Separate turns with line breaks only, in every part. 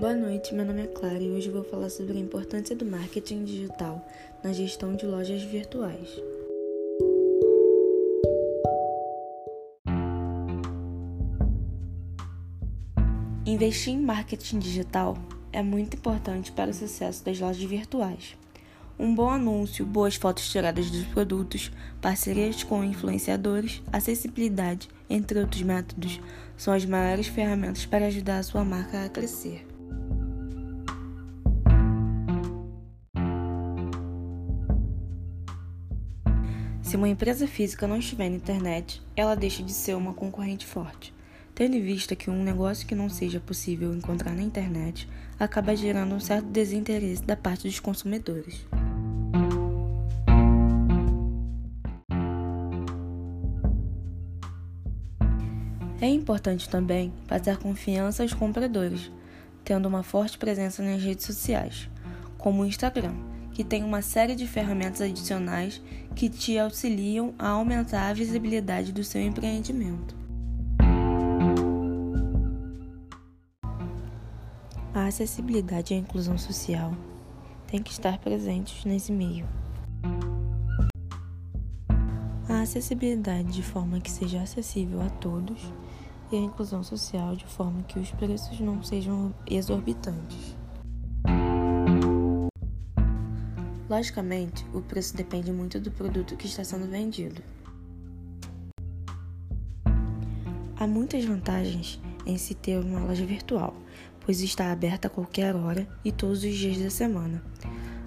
Boa noite, meu nome é Clara e hoje vou falar sobre a importância do marketing digital na gestão de lojas virtuais. Investir em marketing digital é muito importante para o sucesso das lojas virtuais. Um bom anúncio, boas fotos tiradas dos produtos, parcerias com influenciadores, acessibilidade, entre outros métodos, são as maiores ferramentas para ajudar a sua marca a crescer. Se uma empresa física não estiver na internet, ela deixa de ser uma concorrente forte. Tendo em vista que um negócio que não seja possível encontrar na internet acaba gerando um certo desinteresse da parte dos consumidores. É importante também passar confiança aos compradores, tendo uma forte presença nas redes sociais, como o Instagram que tem uma série de ferramentas adicionais que te auxiliam a aumentar a visibilidade do seu empreendimento. A acessibilidade e a inclusão social têm que estar presentes nesse meio. A acessibilidade de forma que seja acessível a todos e a inclusão social de forma que os preços não sejam exorbitantes. Logicamente, o preço depende muito do produto que está sendo vendido. Há muitas vantagens em se ter uma loja virtual, pois está aberta a qualquer hora e todos os dias da semana.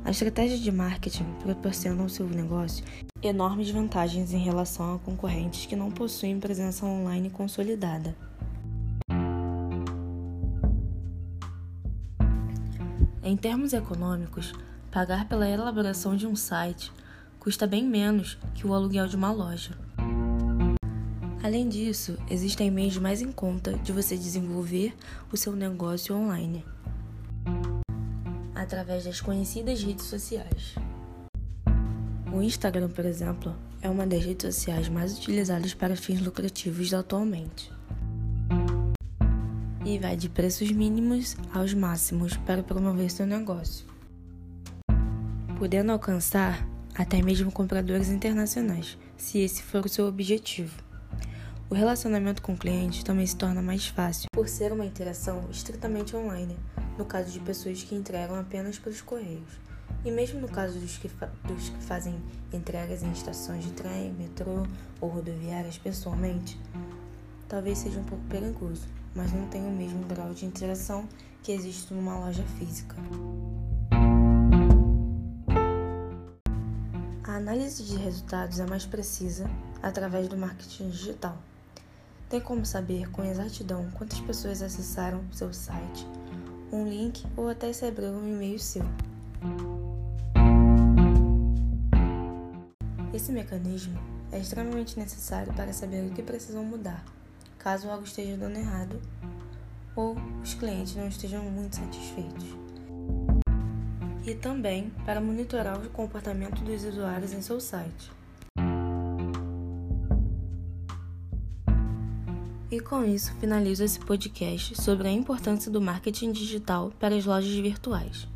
A estratégia de marketing proporciona ao seu negócio enormes vantagens em relação a concorrentes que não possuem presença online consolidada. Em termos econômicos, Pagar pela elaboração de um site custa bem menos que o aluguel de uma loja. Além disso, existem meios mais em conta de você desenvolver o seu negócio online através das conhecidas redes sociais. O Instagram, por exemplo, é uma das redes sociais mais utilizadas para fins lucrativos atualmente. E vai de preços mínimos aos máximos para promover seu negócio podendo alcançar até mesmo compradores internacionais, se esse for o seu objetivo. O relacionamento com o cliente também se torna mais fácil por ser uma interação estritamente online, no caso de pessoas que entregam apenas pelos correios. E mesmo no caso dos que, dos que fazem entregas em estações de trem, metrô ou rodoviárias pessoalmente, talvez seja um pouco perigoso, mas não tem o mesmo grau de interação que existe numa loja física. Análise de resultados é mais precisa através do marketing digital. Tem como saber com exatidão quantas pessoas acessaram seu site, um link ou até abriu um e-mail seu. Esse mecanismo é extremamente necessário para saber o que precisam mudar, caso algo esteja dando errado ou os clientes não estejam muito satisfeitos e também para monitorar o comportamento dos usuários em seu site. E com isso finalizo esse podcast sobre a importância do marketing digital para as lojas virtuais.